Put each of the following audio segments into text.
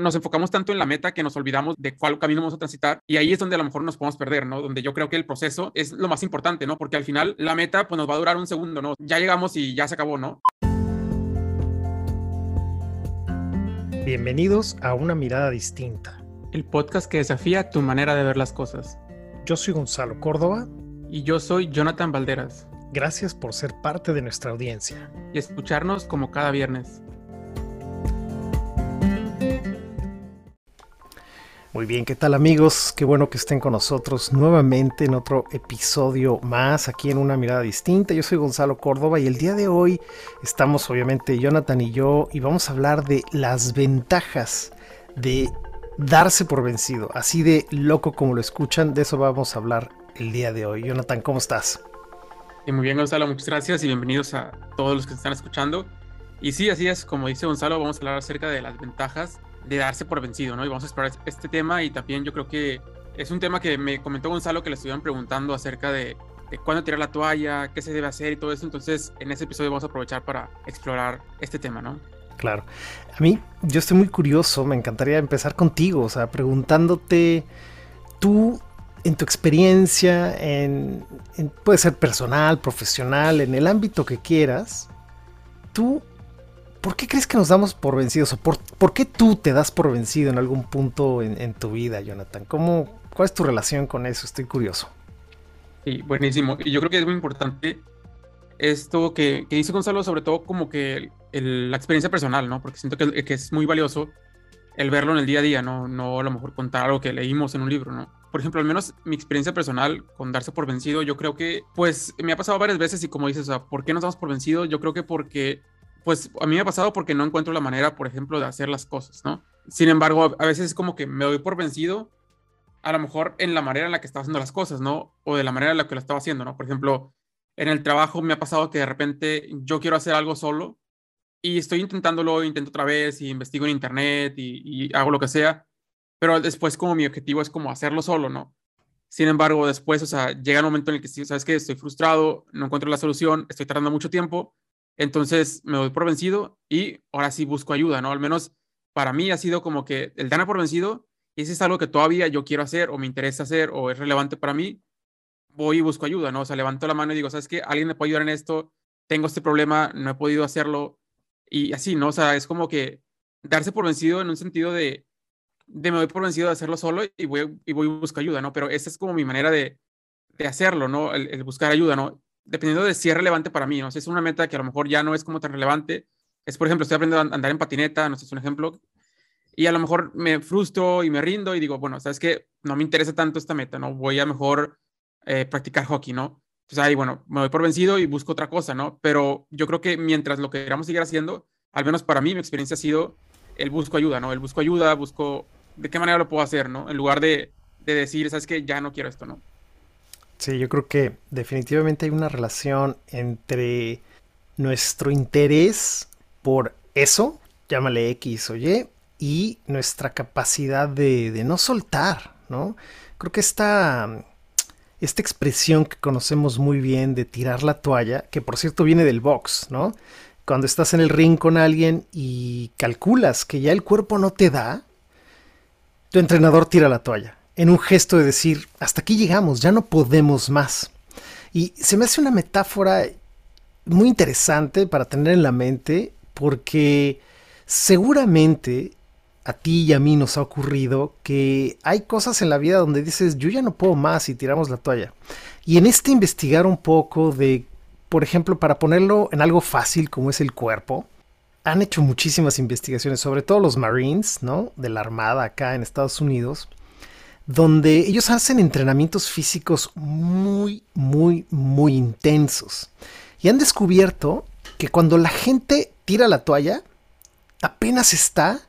nos enfocamos tanto en la meta que nos olvidamos de cuál camino vamos a transitar y ahí es donde a lo mejor nos podemos perder, ¿no? Donde yo creo que el proceso es lo más importante, ¿no? Porque al final la meta pues nos va a durar un segundo, ¿no? Ya llegamos y ya se acabó, ¿no? Bienvenidos a Una Mirada Distinta. El podcast que desafía tu manera de ver las cosas. Yo soy Gonzalo Córdoba. Y yo soy Jonathan Valderas. Gracias por ser parte de nuestra audiencia. Y escucharnos como cada viernes. Muy bien, ¿qué tal amigos? Qué bueno que estén con nosotros nuevamente en otro episodio más aquí en una mirada distinta. Yo soy Gonzalo Córdoba y el día de hoy estamos obviamente Jonathan y yo y vamos a hablar de las ventajas de darse por vencido. Así de loco como lo escuchan, de eso vamos a hablar el día de hoy. Jonathan, ¿cómo estás? muy bien Gonzalo, muchas gracias y bienvenidos a todos los que están escuchando. Y sí, así es, como dice Gonzalo, vamos a hablar acerca de las ventajas de darse por vencido, ¿no? Y vamos a explorar este tema y también yo creo que es un tema que me comentó Gonzalo que le estuvieron preguntando acerca de, cuándo tirar la toalla, qué se debe hacer y todo eso. Entonces, en ese episodio vamos a aprovechar para explorar este tema, ¿no? Claro. A mí, yo estoy muy curioso, me encantaría empezar contigo, o sea, preguntándote, tú, en tu experiencia, en, puede ser personal, profesional, en el ámbito que quieras, tú ¿por qué crees que nos damos por vencidos? ¿O por, qué tú te das por vencido en algún punto en, tu vida, Jonathan? ¿Cómo, ¿Cuál es tu relación con eso? Estoy curioso. Sí, buenísimo. Y yo creo que es muy importante esto que, dice Gonzalo, sobre todo como que la experiencia personal, ¿no? Porque siento que, que, es muy valioso el verlo en el día a día, ¿no? No a lo mejor contar algo que leímos en un libro, ¿no? Por ejemplo, al menos mi experiencia personal con darse por vencido, yo creo que, pues, me ha pasado varias veces y como dices, o sea, ¿por qué nos damos por vencido? Yo creo que porque pues a mí me ha pasado porque no encuentro la manera, por ejemplo, de hacer las cosas, ¿no? Sin embargo, a veces es como que me doy por vencido, a lo mejor en la manera en la que estaba haciendo las cosas, ¿no? O de la manera en la que lo estaba haciendo, ¿no? Por ejemplo, en el trabajo me ha pasado que de repente yo quiero hacer algo solo y estoy intentándolo, intento otra vez y investigo en internet y, hago lo que sea, pero después como mi objetivo es como hacerlo solo, ¿no? Sin embargo, después, o sea, llega el momento en el que, ¿sabes qué? Estoy frustrado, no encuentro la solución, estoy tardando mucho tiempo entonces me doy por vencido y ahora sí busco ayuda, ¿no? Al menos para mí ha sido como que el dar por vencido, y si es algo que todavía yo quiero hacer o me interesa hacer o es relevante para mí, voy y busco ayuda, ¿no? O sea, levanto la mano y digo, ¿sabes qué? Alguien me puede ayudar en esto, tengo este problema, no he podido hacerlo y así, ¿no? O sea, es como que darse por vencido en un sentido de, de me doy por vencido de hacerlo solo y voy y voy busco ayuda, ¿no? Pero esa es como mi manera de, de hacerlo, ¿no? el buscar ayuda, ¿no? Dependiendo de si es relevante para mí, ¿no? Si es una meta que a lo mejor ya no es como tan relevante, es por ejemplo, estoy aprendiendo a andar en patineta, no sé, es un ejemplo, y a lo mejor me frustro y me rindo y digo, bueno, sabes que no me interesa tanto esta meta, ¿no? Voy a mejor eh, practicar hockey, ¿no? Entonces ahí, bueno, me voy por vencido y busco otra cosa, ¿no? Pero yo creo que mientras lo queramos seguir haciendo, al menos para mí mi experiencia ha sido el busco ayuda, ¿no? El busco ayuda, busco de qué manera lo puedo hacer, ¿no? En lugar de, de decir, sabes que ya no quiero esto, ¿no? Sí, yo creo que definitivamente hay una relación entre nuestro interés por eso, llámale X o Y, y nuestra capacidad de, no soltar, ¿no? Creo que esta, esta expresión que conocemos muy bien de tirar la toalla, que por cierto viene del box, ¿no? Cuando estás en el ring con alguien y calculas que ya el cuerpo no te da, tu entrenador tira la toalla en un gesto de decir, hasta aquí llegamos, ya no podemos más. Y se me hace una metáfora muy interesante para tener en la mente porque seguramente a ti y a mí nos ha ocurrido que hay cosas en la vida donde dices, yo ya no puedo más y tiramos la toalla. Y en este investigar un poco de, por ejemplo, para ponerlo en algo fácil como es el cuerpo, han hecho muchísimas investigaciones, sobre todo los Marines, ¿no? De la Armada acá en Estados Unidos, donde ellos hacen entrenamientos físicos muy, muy, muy intensos. Y han descubierto que cuando la gente tira la toalla, apenas está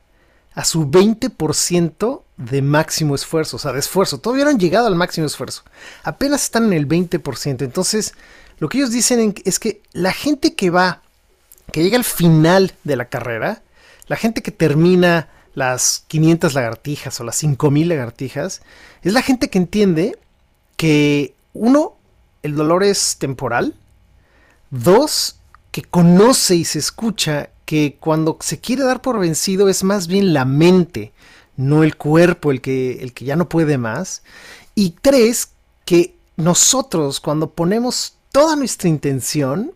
a su 20% de máximo esfuerzo, o sea, de esfuerzo. Todavía no han llegado al máximo esfuerzo. Apenas están en el 20%. Entonces, lo que ellos dicen es que la gente que va, que llega al final de la carrera, la gente que termina las 500 lagartijas o las 5000 lagartijas, es la gente que entiende que uno, el dolor es temporal, dos, que conoce y se escucha que cuando se quiere dar por vencido es más bien la mente, no el cuerpo el que, el que ya no puede más. Y tres, que nosotros cuando ponemos toda nuestra intención,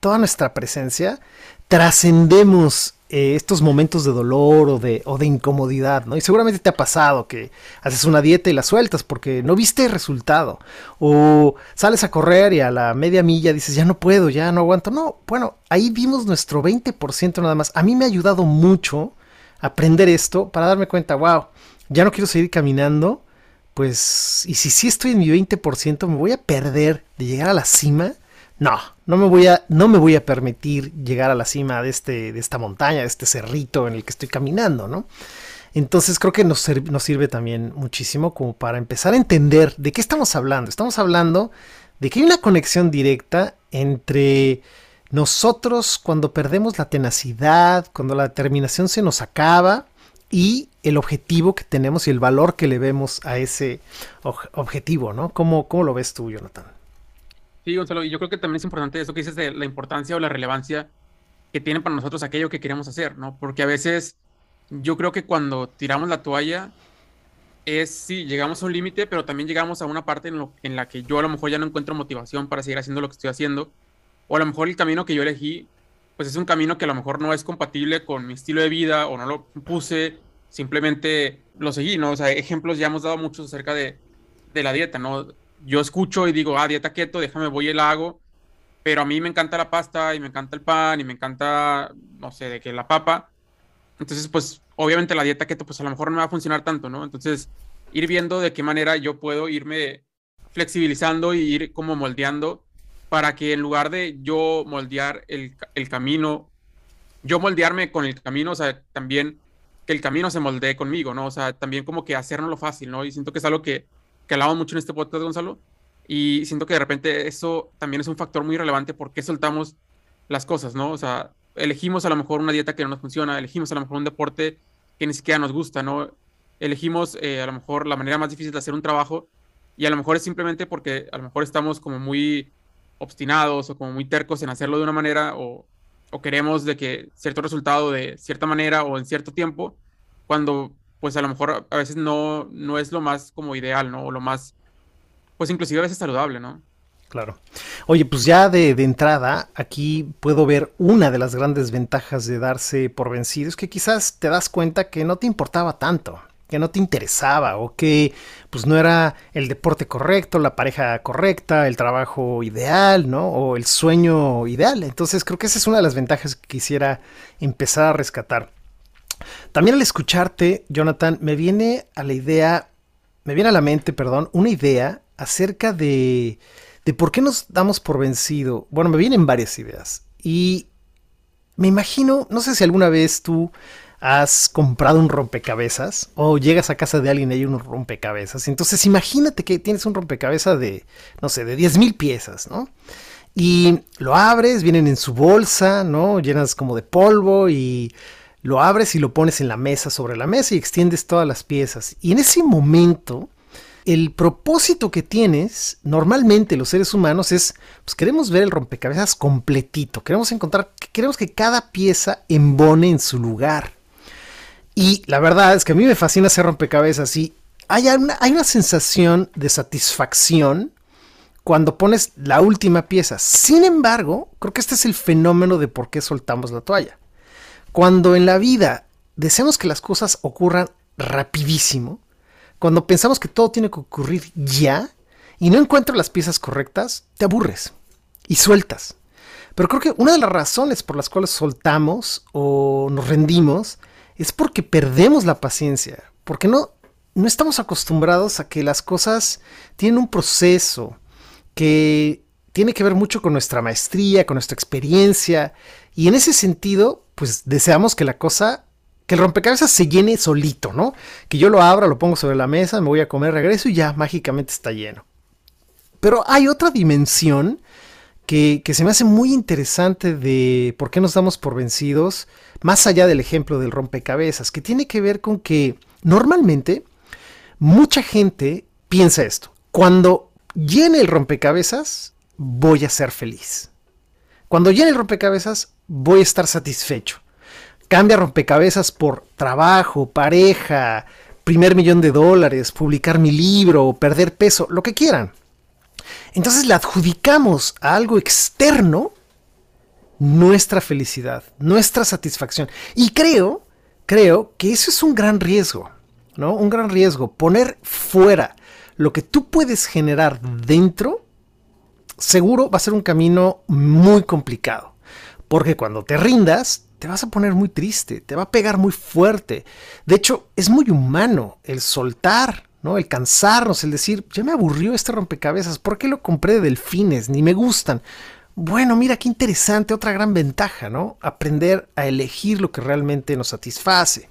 toda nuestra presencia, trascendemos eh, estos momentos de dolor o de, o de incomodidad, ¿no? Y seguramente te ha pasado que haces una dieta y la sueltas porque no viste el resultado. O sales a correr y a la media milla dices, ya no puedo, ya no aguanto. No, bueno, ahí vimos nuestro 20% nada más. A mí me ha ayudado mucho aprender esto para darme cuenta, wow, ya no quiero seguir caminando. Pues, y si sí estoy en mi 20%, me voy a perder de llegar a la cima no, no me voy a, no me voy a permitir llegar a la cima de, este, de esta montaña, de este cerrito en el que estoy caminando, ¿no? Entonces creo que nos, nos sirve también muchísimo como para empezar a entender de qué estamos hablando. Estamos hablando de que hay una conexión directa entre nosotros cuando perdemos la tenacidad, cuando la determinación se nos acaba y el objetivo que tenemos y el valor que le vemos a ese objetivo, ¿no? ¿Cómo, cómo lo ves tú, Jonathan? Sí, Gonzalo, y yo creo que también es importante eso que dices de la importancia o la relevancia que tiene para nosotros aquello que queremos hacer, ¿no? Porque a veces yo creo que cuando tiramos la toalla es, sí, llegamos a un límite, pero también llegamos a una parte en, lo, en la que yo a lo mejor ya no encuentro motivación para seguir haciendo lo que estoy haciendo, o a lo mejor el camino que yo elegí, pues es un camino que a lo mejor no es compatible con mi estilo de vida, o no lo puse, simplemente lo seguí, ¿no? O sea, ejemplos ya hemos dado muchos acerca de, de la dieta, ¿no? Yo escucho y digo, ah, dieta keto, déjame, voy y la hago, pero a mí me encanta la pasta y me encanta el pan y me encanta, no sé, de que la papa. Entonces, pues, obviamente la dieta keto, pues a lo mejor no me va a funcionar tanto, ¿no? Entonces, ir viendo de qué manera yo puedo irme flexibilizando y ir como moldeando para que en lugar de yo moldear el, el camino, yo moldearme con el camino, o sea, también que el camino se moldee conmigo, ¿no? O sea, también como que hacernos lo fácil, ¿no? Y siento que es algo que que hablamos mucho en este podcast, Gonzalo, y siento que de repente eso también es un factor muy relevante porque soltamos las cosas, ¿no? O sea, elegimos a lo mejor una dieta que no nos funciona, elegimos a lo mejor un deporte que ni siquiera nos gusta, ¿no? Elegimos eh, a lo mejor la manera más difícil de hacer un trabajo y a lo mejor es simplemente porque a lo mejor estamos como muy obstinados o como muy tercos en hacerlo de una manera o, o queremos de que cierto resultado de cierta manera o en cierto tiempo, cuando pues a lo mejor a veces no, no es lo más como ideal, ¿no? O lo más, pues inclusive a veces saludable, ¿no? Claro. Oye, pues ya de, de, entrada, aquí puedo ver una de las grandes ventajas de darse por vencido, es que quizás te das cuenta que no te importaba tanto, que no te interesaba o que pues no era el deporte correcto, la pareja correcta, el trabajo ideal, ¿no? O el sueño ideal. Entonces creo que esa es una de las ventajas que quisiera empezar a rescatar. También al escucharte, Jonathan, me viene a la idea, me viene a la mente, perdón, una idea acerca de, de por qué nos damos por vencido. Bueno, me vienen varias ideas. Y me imagino, no sé si alguna vez tú has comprado un rompecabezas o llegas a casa de alguien y hay un rompecabezas. Entonces imagínate que tienes un rompecabezas de, no sé, de 10 mil piezas, ¿no? Y lo abres, vienen en su bolsa, ¿no? Llenas como de polvo y lo abres y lo pones en la mesa, sobre la mesa y extiendes todas las piezas. Y en ese momento, el propósito que tienes, normalmente los seres humanos, es, pues queremos ver el rompecabezas completito, queremos encontrar, queremos que cada pieza embone en su lugar. Y la verdad es que a mí me fascina hacer rompecabezas y hay una, hay una sensación de satisfacción cuando pones la última pieza. Sin embargo, creo que este es el fenómeno de por qué soltamos la toalla. Cuando en la vida deseamos que las cosas ocurran rapidísimo, cuando pensamos que todo tiene que ocurrir ya y no encuentras las piezas correctas, te aburres y sueltas. Pero creo que una de las razones por las cuales soltamos o nos rendimos es porque perdemos la paciencia, porque no, no estamos acostumbrados a que las cosas tienen un proceso que tiene que ver mucho con nuestra maestría, con nuestra experiencia, y en ese sentido pues deseamos que la cosa, que el rompecabezas se llene solito, ¿no? Que yo lo abra, lo pongo sobre la mesa, me voy a comer, regreso y ya mágicamente está lleno. Pero hay otra dimensión que, que se me hace muy interesante de por qué nos damos por vencidos, más allá del ejemplo del rompecabezas, que tiene que ver con que normalmente mucha gente piensa esto. Cuando llene el rompecabezas, voy a ser feliz. Cuando llene el rompecabezas, voy a estar satisfecho. Cambia rompecabezas por trabajo, pareja, primer millón de dólares, publicar mi libro, perder peso, lo que quieran. Entonces le adjudicamos a algo externo nuestra felicidad, nuestra satisfacción. Y creo, creo que eso es un gran riesgo, ¿no? Un gran riesgo. Poner fuera lo que tú puedes generar dentro, seguro va a ser un camino muy complicado. Porque cuando te rindas, te vas a poner muy triste, te va a pegar muy fuerte. De hecho, es muy humano el soltar, ¿no? El cansarnos, el decir, ya me aburrió este rompecabezas, ¿por qué lo compré de delfines? Ni me gustan. Bueno, mira qué interesante, otra gran ventaja, ¿no? Aprender a elegir lo que realmente nos satisface.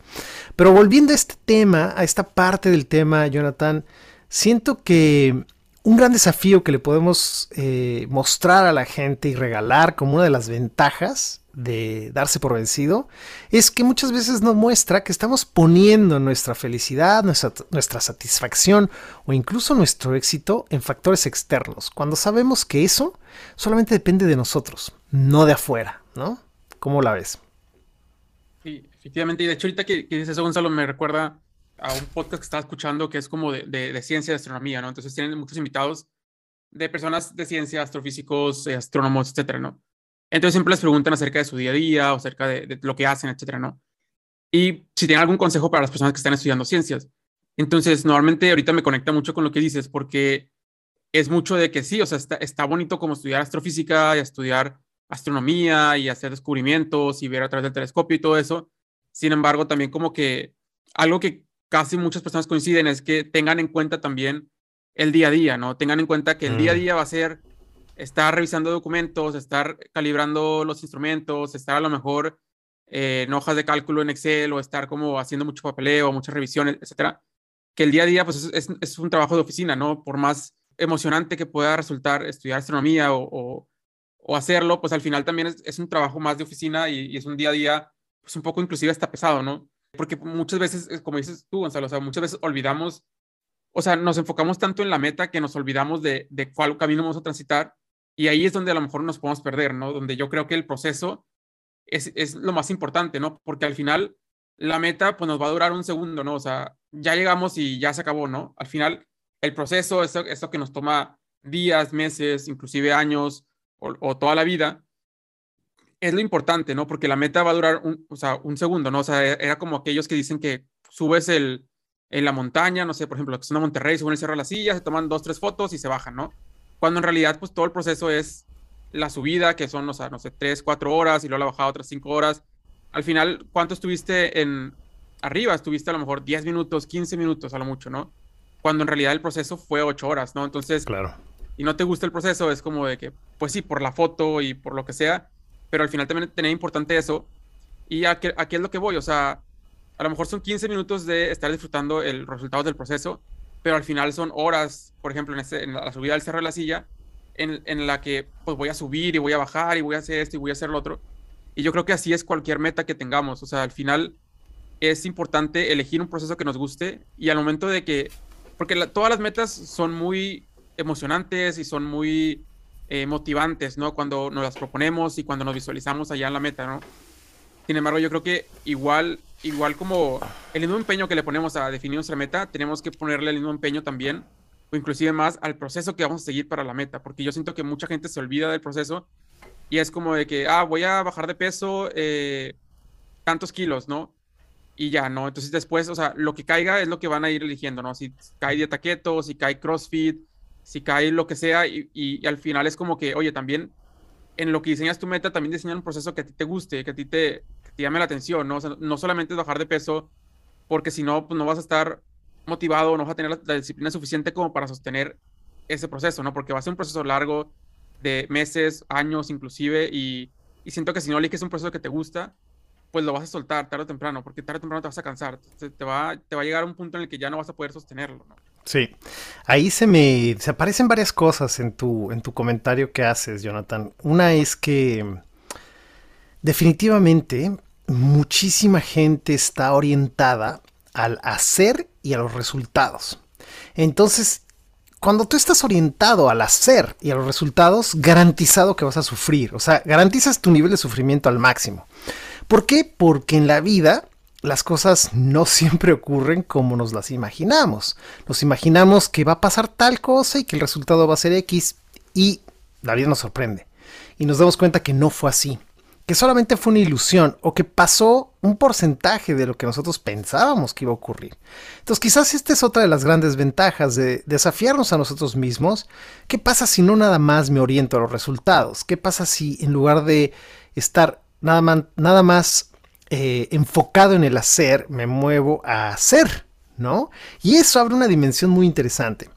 Pero volviendo a este tema, a esta parte del tema, Jonathan, siento que un gran desafío que le podemos eh, mostrar a la gente y regalar como una de las ventajas de darse por vencido es que muchas veces nos muestra que estamos poniendo nuestra felicidad, nuestra, satisfacción o incluso nuestro éxito en factores externos, cuando sabemos que eso solamente depende de nosotros, no de afuera, ¿no? ¿Cómo la ves? Sí, efectivamente, y de hecho ahorita que, que dices eso, Gonzalo, me recuerda a un podcast que estaba escuchando que es como de, de, ciencia de astronomía, ¿no? Entonces tienen muchos invitados de personas de ciencia, astrofísicos, eh, astrónomos, etcétera, ¿no? Entonces siempre les preguntan acerca de su día a día o acerca de, lo que hacen, etcétera, ¿no? Y si tienen algún consejo para las personas que están estudiando ciencias. Entonces, normalmente ahorita me conecta mucho con lo que dices porque es mucho de que sí, o sea, está, está bonito como estudiar astrofísica y estudiar astronomía y hacer descubrimientos y ver a través del telescopio y todo eso. Sin embargo, también como que algo que casi muchas personas coinciden es que tengan en cuenta también el día a día, ¿no? Tengan en cuenta que el día a mm. día va a ser estar revisando documentos, estar calibrando los instrumentos, estar a lo mejor eh, en hojas de cálculo en Excel o estar como haciendo mucho papeleo, muchas revisiones, etcétera. Que el día a día, pues es, es, un trabajo de oficina, ¿no? Por más emocionante que pueda resultar estudiar astronomía o, o, hacerlo, pues al final también es, es, un trabajo más de oficina y, y, es un día a día, pues un poco inclusive está pesado, ¿no? Porque muchas veces, como dices tú, Gonzalo, o sea, muchas veces olvidamos, o sea, nos enfocamos tanto en la meta que nos olvidamos de, de cuál camino vamos a transitar y ahí es donde a lo mejor nos podemos perder, ¿no? Donde yo creo que el proceso es, es lo más importante, ¿no? Porque al final la meta pues nos va a durar un segundo, ¿no? O sea, ya llegamos y ya se acabó, ¿no? Al final el proceso, esto, esto que nos toma días, meses, inclusive años o, toda la vida, es lo importante, ¿no? Porque la meta va a durar un, o sea, un segundo, ¿no? O sea, era como aquellos que dicen que subes el, en la montaña, no sé, por ejemplo, que son a Monterrey, suben el Cerro de la Silla, se toman dos, tres fotos y se bajan, ¿no? cuando en realidad pues todo el proceso es la subida, que son, o sea, no sé, tres, cuatro horas y luego la bajada otras cinco horas. Al final, ¿cuánto estuviste en arriba? Estuviste a lo mejor 10 minutos, 15 minutos a lo mucho, ¿no? Cuando en realidad el proceso fue ocho horas, ¿no? Entonces, claro. y no te gusta el proceso, es como de que, pues sí, por la foto y por lo que sea, pero al final también tenía importante eso. Y aquí, aquí es lo que voy, o sea, a lo mejor son 15 minutos de estar disfrutando el resultado del proceso, pero al final son horas, por ejemplo, en, este, en la subida del Cerro de la Silla, en, en, la que pues voy a subir y voy a bajar y voy a hacer esto y voy a hacer lo otro. Y yo creo que así es cualquier meta que tengamos. O sea, al final es importante elegir un proceso que nos guste y al momento de que, porque todas las metas son muy emocionantes y son muy eh, motivantes, ¿no? Cuando nos las proponemos y cuando nos visualizamos allá en la meta, ¿no? Sin embargo, yo creo que igual igual como el mismo empeño que le ponemos a definir nuestra meta, tenemos que ponerle el mismo empeño también, o inclusive más al proceso que vamos a seguir para la meta, porque yo siento que mucha gente se olvida del proceso y es como de que, ah, voy a bajar de peso eh, tantos kilos, ¿no? Y ya, ¿no? Entonces después, o sea, lo que caiga es lo que van a ir eligiendo, ¿no? Si cae dieta keto, si cae CrossFit, si cae lo que sea, y, al final es como que, oye, también en lo que diseñas tu meta, también diseñar un proceso que a ti te guste, que a ti te, llame la atención, ¿no? no solamente bajar de peso, porque si no, pues no vas a estar motivado, no vas a tener la, disciplina suficiente como para sostener ese proceso, ¿no? Porque va a ser un proceso largo de meses, años inclusive, y, y siento que si no eliges un proceso que te gusta, pues lo vas a soltar tarde o temprano, porque tarde o temprano te vas a cansar, te, va, te va a llegar un punto en el que ya no vas a poder sostenerlo, ¿no? Sí, ahí se me se aparecen varias cosas en tu, en tu comentario que haces, Jonathan. Una es que definitivamente muchísima gente está orientada al hacer y a los resultados. Entonces, cuando tú estás orientado al hacer y a los resultados, garantizado que vas a sufrir. O sea, garantizas tu nivel de sufrimiento al máximo. ¿Por qué? Porque en la vida las cosas no siempre ocurren como nos las imaginamos. Nos imaginamos que va a pasar tal cosa y que el resultado va a ser X y la vida nos sorprende. Y nos damos cuenta que no fue así que solamente fue una ilusión o que pasó un porcentaje de lo que nosotros pensábamos que iba a ocurrir. Entonces quizás esta es otra de las grandes ventajas de desafiarnos a nosotros mismos. ¿Qué pasa si no nada más me oriento a los resultados? ¿Qué pasa si en lugar de estar nada más, nada más eh, enfocado en el hacer, me muevo a hacer? ¿No? Y eso abre una dimensión muy interesante.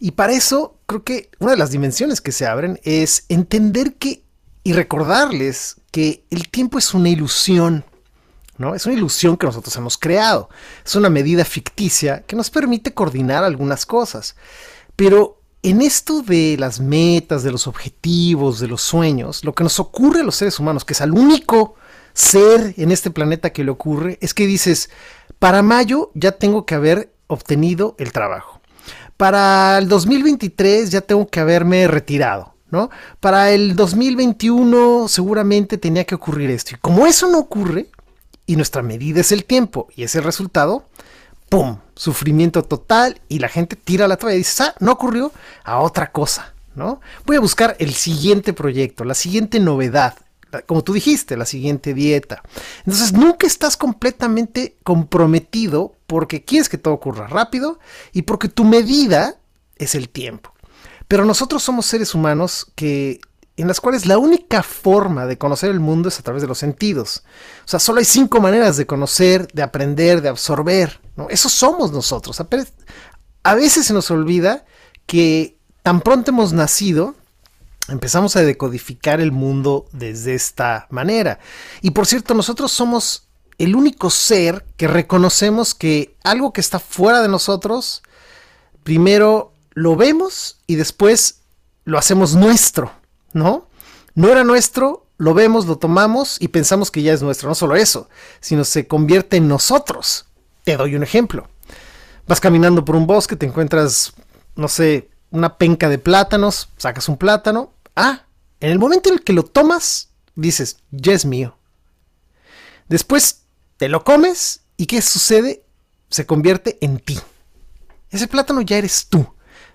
Y para eso creo que una de las dimensiones que se abren es entender que y recordarles que el tiempo es una ilusión, ¿no? Es una ilusión que nosotros hemos creado. Es una medida ficticia que nos permite coordinar algunas cosas. Pero en esto de las metas, de los objetivos, de los sueños, lo que nos ocurre a los seres humanos, que es al único ser en este planeta que le ocurre, es que dices, para mayo ya tengo que haber obtenido el trabajo. Para el 2023 ya tengo que haberme retirado. ¿no? Para el 2021 seguramente tenía que ocurrir esto. Y como eso no ocurre, y nuestra medida es el tiempo y es el resultado, ¡pum! Sufrimiento total y la gente tira la toalla y dice, ah, no ocurrió, a otra cosa, ¿no? Voy a buscar el siguiente proyecto, la siguiente novedad, como tú dijiste, la siguiente dieta. Entonces nunca estás completamente comprometido porque quieres que todo ocurra rápido y porque tu medida es el tiempo. Pero nosotros somos seres humanos que en las cuales la única forma de conocer el mundo es a través de los sentidos. O sea, solo hay cinco maneras de conocer, de aprender, de absorber. ¿no? Eso somos nosotros. A veces se nos olvida que tan pronto hemos nacido, empezamos a decodificar el mundo desde esta manera. Y por cierto, nosotros somos el único ser que reconocemos que algo que está fuera de nosotros, primero lo vemos y después lo hacemos nuestro, ¿no? No era nuestro, lo vemos, lo tomamos y pensamos que ya es nuestro. No solo eso, sino se convierte en nosotros. Te doy un ejemplo. Vas caminando por un bosque, te encuentras, no sé, una penca de plátanos, sacas un plátano. Ah, en el momento en el que lo tomas, dices, ya es mío. Después te lo comes y ¿qué sucede? Se convierte en ti. Ese plátano ya eres tú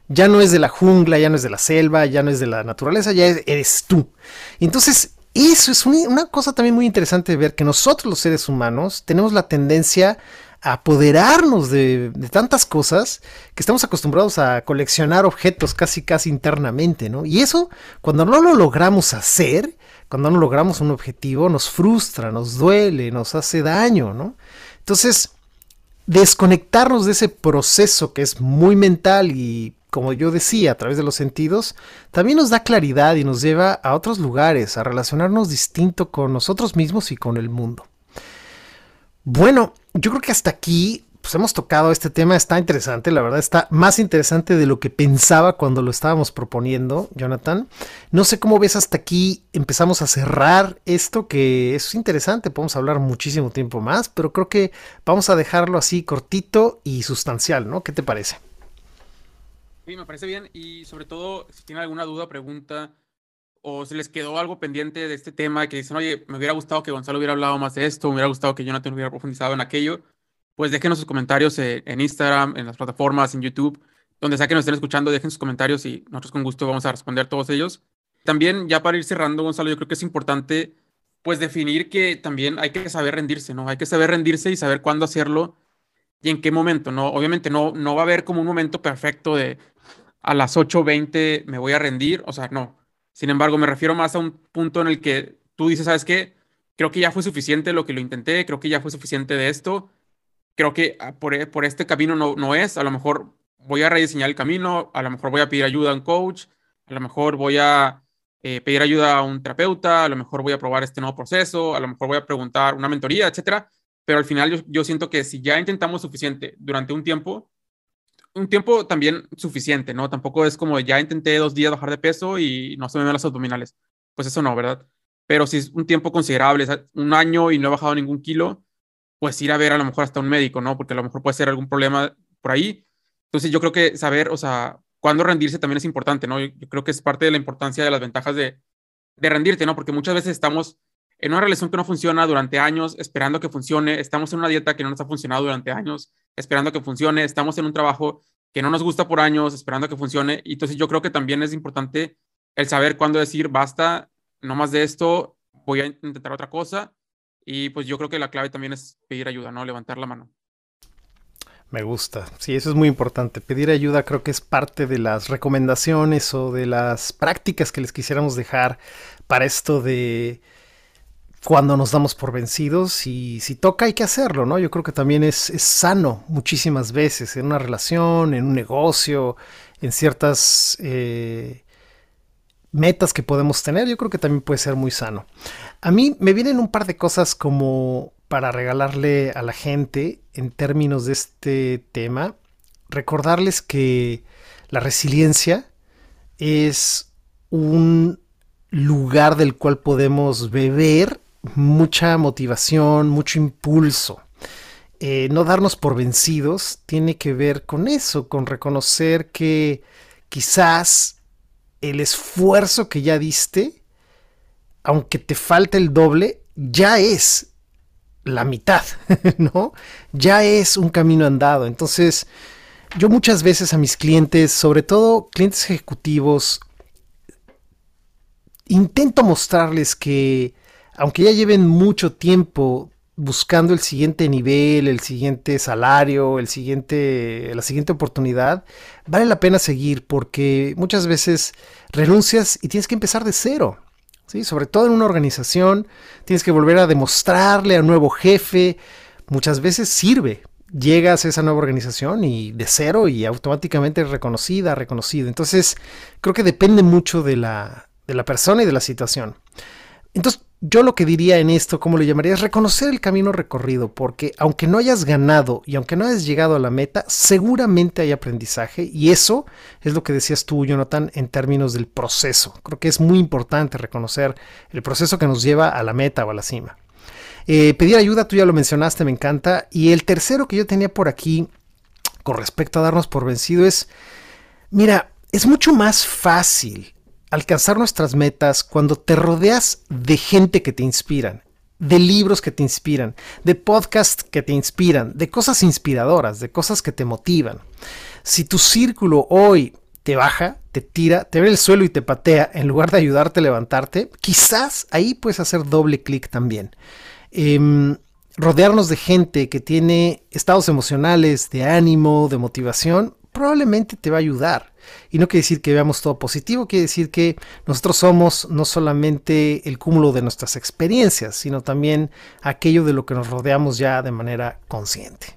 ya no es de la jungla, ya no es de la selva, ya no es de la naturaleza, ya eres tú. Entonces, eso es una cosa también muy interesante de ver que nosotros los seres humanos tenemos la tendencia apoderarnos de, de, tantas cosas que estamos acostumbrados a coleccionar objetos casi casi internamente, ¿no? Y eso, cuando no lo logramos hacer, cuando no logramos un objetivo, nos frustra, nos duele, nos hace daño, ¿no? Entonces, desconectarnos de ese proceso que es muy mental y como yo decía, a través de los sentidos, también nos da claridad y nos lleva a otros lugares, a relacionarnos distinto con nosotros mismos y con el mundo. Bueno, yo creo que hasta aquí pues hemos tocado este tema, está interesante, la verdad está más interesante de lo que pensaba cuando lo estábamos proponiendo, Jonathan. No sé cómo ves hasta aquí, empezamos a cerrar esto que es interesante, podemos hablar muchísimo tiempo más, pero creo que vamos a dejarlo así cortito y sustancial, ¿no? ¿Qué te parece? Sí, me parece bien y sobre todo si tienen alguna duda, pregunta o se les quedó algo pendiente de este tema que dicen, oye, me hubiera gustado que Gonzalo hubiera hablado más de esto, me hubiera gustado que Jonathan hubiera profundizado en aquello, pues déjenos sus comentarios en Instagram, en las plataformas, en YouTube, donde sea que nos estén escuchando, dejen sus comentarios y nosotros con gusto vamos a responder todos ellos. También, ya para ir cerrando, Gonzalo, yo creo que es importante pues definir que también hay que saber rendirse, ¿no? Hay que saber rendirse y saber cuándo hacerlo y en qué momento, ¿no? Obviamente no, no va a haber como un momento perfecto de a las 8.20 me voy a rendir, o sea, no. Sin embargo, me refiero más a un punto en el que tú dices, ¿sabes qué? Creo que ya fue suficiente lo que lo intenté, creo que ya fue suficiente de esto, creo que ah, por, e, por este camino no, no es, a lo mejor voy a rediseñar el camino, a lo mejor voy a pedir ayuda a un coach, a lo mejor voy a eh, pedir ayuda a un terapeuta, a lo mejor voy a probar este nuevo proceso, a lo mejor voy a preguntar una mentoría, etcétera. Pero al final yo, yo siento que si ya intentamos suficiente durante un tiempo, un tiempo también suficiente, ¿no? Tampoco es como ya intenté dos días bajar de peso y no se me ven las abdominales. Pues eso no, ¿verdad? Pero si es un tiempo considerable, un año y no he bajado ningún kilo, pues ir a ver a lo mejor hasta un médico, ¿no? Porque a lo mejor puede ser algún problema por ahí. Entonces yo creo que saber, o sea, cuándo rendirse también es importante, ¿no? Yo, creo que es parte de la importancia de las ventajas de, de rendirte, ¿no? Porque muchas veces estamos en una relación que no funciona durante años, esperando que funcione, estamos en una dieta que no nos ha funcionado durante años, esperando que funcione, estamos en un trabajo que no nos gusta por años, esperando que funcione. Y entonces yo creo que también es importante el saber cuándo decir, basta, no más de esto, voy a intentar otra cosa. Y pues yo creo que la clave también es pedir ayuda, ¿no? Levantar la mano. Me gusta. Sí, eso es muy importante. Pedir ayuda creo que es parte de las recomendaciones o de las prácticas que les quisiéramos dejar para esto de cuando nos damos por vencidos y si toca hay que hacerlo, ¿no? Yo creo que también es, sano muchísimas veces en una relación, en un negocio, en ciertas eh, metas que podemos tener, yo creo que también puede ser muy sano. A mí me vienen un par de cosas como para regalarle a la gente en términos de este tema. Recordarles que la resiliencia es un lugar del cual podemos beber mucha motivación, mucho impulso. Eh, no darnos por vencidos tiene que ver con eso, con reconocer que quizás el esfuerzo que ya diste, aunque te falte el doble, ya es la mitad, ¿no? Ya es un camino andado. Entonces, yo muchas veces a mis clientes, sobre todo clientes ejecutivos, intento mostrarles que aunque ya lleven mucho tiempo buscando el siguiente nivel, el siguiente salario, el siguiente, la siguiente oportunidad, vale la pena seguir porque muchas veces renuncias y tienes que empezar de cero. ¿sí? Sobre todo en una organización, tienes que volver a demostrarle a un nuevo jefe. Muchas veces sirve. Llegas a esa nueva organización y de cero y automáticamente reconocida, reconocido. Entonces, creo que depende mucho de la, de la persona y de la situación. Entonces, yo lo que diría en esto, como lo llamaría, es reconocer el camino recorrido, porque aunque no hayas ganado y aunque no hayas llegado a la meta, seguramente hay aprendizaje y eso es lo que decías tú, Jonathan, en términos del proceso. Creo que es muy importante reconocer el proceso que nos lleva a la meta o a la cima. Eh, pedir ayuda, tú ya lo mencionaste, me encanta. Y el tercero que yo tenía por aquí con respecto a darnos por vencido es, mira, es mucho más fácil alcanzar nuestras metas cuando te rodeas de gente que te inspiran, de libros que te inspiran, de podcasts que te inspiran, de cosas inspiradoras, de cosas que te motivan. Si tu círculo hoy te baja, te tira, te ve el suelo y te patea en lugar de ayudarte a levantarte, quizás ahí puedes hacer doble clic también. Em, rodearnos de gente que tiene estados emocionales, de ánimo, de motivación, probablemente te va a ayudar. Y no quiere decir que veamos todo positivo, quiere decir que nosotros somos no solamente el cúmulo de nuestras experiencias, sino también aquello de lo que nos rodeamos ya de manera consciente.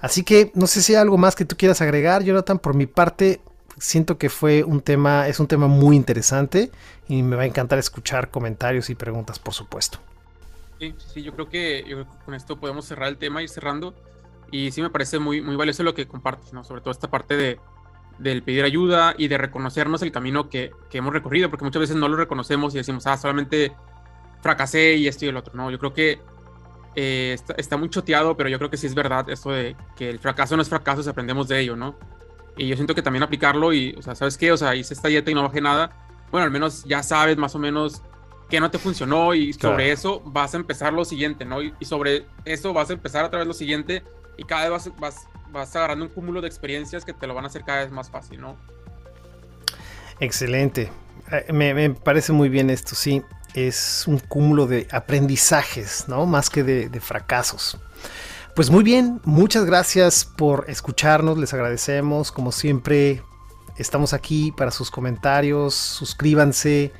Así que no sé si hay algo más que tú quieras agregar, Jonathan. Por mi parte, siento que fue un tema, es un tema muy interesante y me va a encantar escuchar comentarios y preguntas, por supuesto. Sí, sí, yo creo que con esto podemos cerrar el tema y cerrando. Y sí me parece muy, muy valioso lo que compartes, ¿no? Sobre todo esta parte de, del pedir ayuda y de reconocernos el camino que, que, hemos recorrido, porque muchas veces no lo reconocemos y decimos, ah, solamente fracasé y esto y el otro. No, yo creo que eh, está, está, muy choteado, pero yo creo que sí es verdad esto de que el fracaso no es fracaso si aprendemos de ello, ¿no? Y yo siento que también aplicarlo y, o sea, ¿sabes qué? O sea, hice esta dieta y no bajé nada. Bueno, al menos ya sabes más o menos qué no te funcionó y sobre eso vas a empezar lo siguiente, ¿no? Y, y, sobre eso vas a empezar a través lo siguiente y cada vez vas, vas, vas agarrando un cúmulo de experiencias que te lo van a hacer cada vez más fácil, ¿no? Excelente. Eh, me, parece muy bien esto, sí. Es un cúmulo de aprendizajes, ¿no? Más que de, de fracasos. Pues muy bien, muchas gracias por escucharnos, les agradecemos. Como siempre, estamos aquí para sus comentarios. Suscríbanse,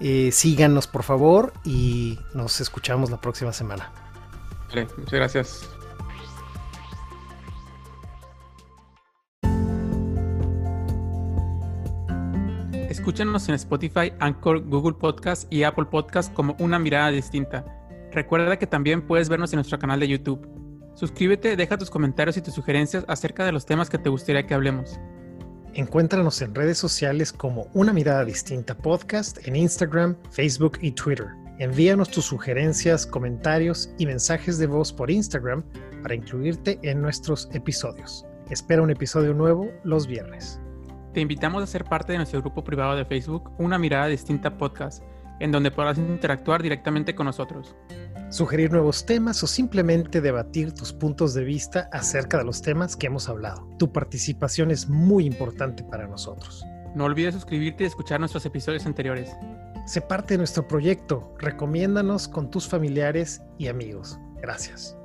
eh, síganos por favor y nos escuchamos la próxima semana. Vale, muchas gracias. Escúchanos en Spotify, Anchor, Google Podcast y Apple Podcast como una mirada distinta. Recuerda que también puedes vernos en nuestro canal de YouTube. Suscríbete, deja tus comentarios y tus sugerencias acerca de los temas que te gustaría que hablemos. Encuéntranos en redes sociales como Una Mirada Distinta Podcast en Instagram, Facebook y Twitter. Envíanos tus sugerencias, comentarios y mensajes de voz por Instagram para incluirte en nuestros episodios. Espera un episodio nuevo los viernes. Te invitamos a ser parte de nuestro grupo privado de Facebook, Una Mirada Distinta Podcast, en donde podrás interactuar directamente con nosotros. Sugerir nuevos temas o simplemente debatir tus puntos de vista acerca de los temas que hemos hablado. Tu participación es muy importante para nosotros. No olvides suscribirte y escuchar nuestros episodios anteriores. Sé parte de nuestro proyecto. Recomiéndanos con tus familiares y amigos. Gracias.